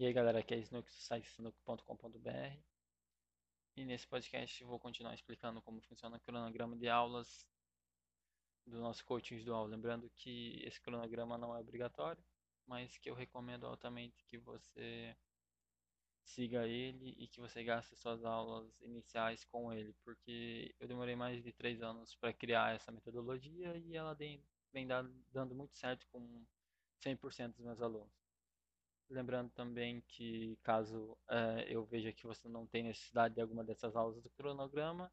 E aí galera, aqui é Snook do site snook.com.br e nesse podcast vou continuar explicando como funciona o cronograma de aulas do nosso coaching dual. Lembrando que esse cronograma não é obrigatório, mas que eu recomendo altamente que você siga ele e que você gaste suas aulas iniciais com ele, porque eu demorei mais de três anos para criar essa metodologia e ela vem dando muito certo com 100% dos meus alunos. Lembrando também que caso é, eu veja que você não tem necessidade de alguma dessas aulas do cronograma,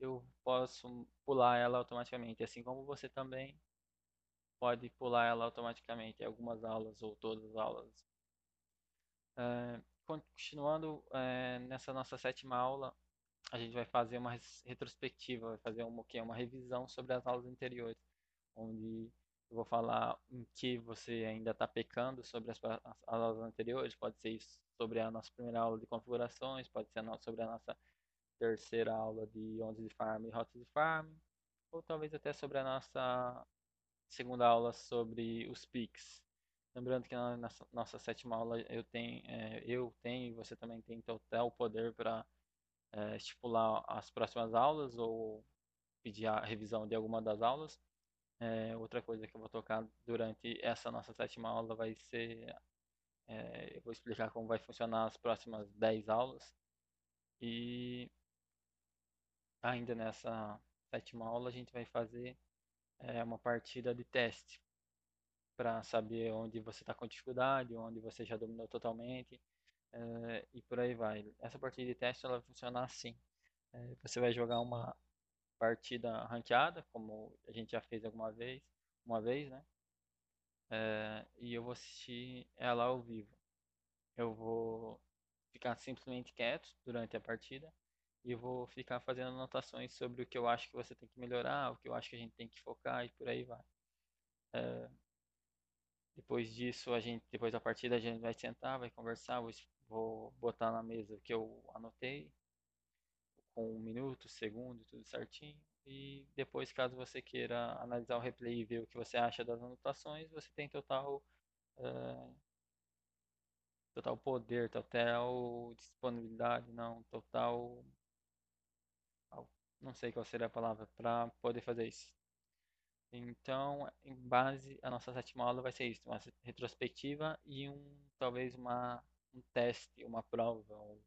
eu posso pular ela automaticamente, assim como você também pode pular ela automaticamente, algumas aulas ou todas as aulas. É, continuando é, nessa nossa sétima aula, a gente vai fazer uma retrospectiva, vai fazer uma, uma revisão sobre as aulas anteriores, onde eu vou falar em que você ainda está pecando sobre as, as, aulas anteriores. Pode ser sobre a nossa primeira aula de configurações, pode ser sobre a nossa terceira aula de ondas de farm e rotas de farm, ou talvez até sobre a nossa segunda aula sobre os PICs. Lembrando que na nossa, nossa sétima aula eu tenho, é, eu tenho e você também tem total poder para é, estipular as próximas aulas ou pedir a revisão de alguma das aulas. É, outra coisa que eu vou tocar durante essa nossa sétima aula vai ser. É, eu vou explicar como vai funcionar as próximas 10 aulas. E ainda nessa sétima aula a gente vai fazer é, uma partida de teste para saber onde você está com dificuldade, onde você já dominou totalmente é, e por aí vai. Essa partida de teste ela vai funcionar assim. É, você vai jogar uma partida ranqueada, como a gente já fez alguma vez, uma vez, né? É, e eu vou assistir ela ao vivo. Eu vou ficar simplesmente quieto durante a partida e vou ficar fazendo anotações sobre o que eu acho que você tem que melhorar, o que eu acho que a gente tem que focar e por aí vai. É, depois disso, a gente, depois da partida, a gente vai sentar, vai conversar, vou, vou botar na mesa o que eu anotei, com um minuto, segundo, tudo certinho. E depois, caso você queira analisar o replay e ver o que você acha das anotações, você tem total uh, total poder, total disponibilidade, não, total não sei qual seria a palavra para poder fazer isso. Então, em base, a nossa sétima aula vai ser isso, uma retrospectiva e um talvez uma um teste, uma prova, um,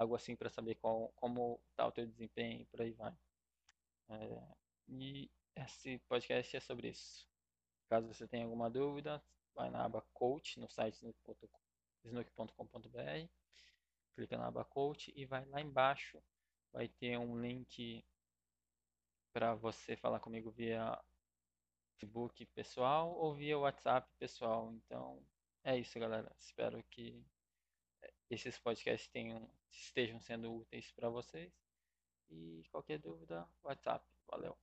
algo assim para saber qual, como está o teu desempenho e por aí vai. É, e esse podcast é sobre isso. Caso você tenha alguma dúvida, vai na aba Coach no site snook.com.br, clica na aba Coach e vai lá embaixo, vai ter um link para você falar comigo via Facebook pessoal ou via WhatsApp pessoal. Então é isso, galera. Espero que esses podcasts tenham, estejam sendo úteis para vocês. E qualquer dúvida, WhatsApp. Valeu.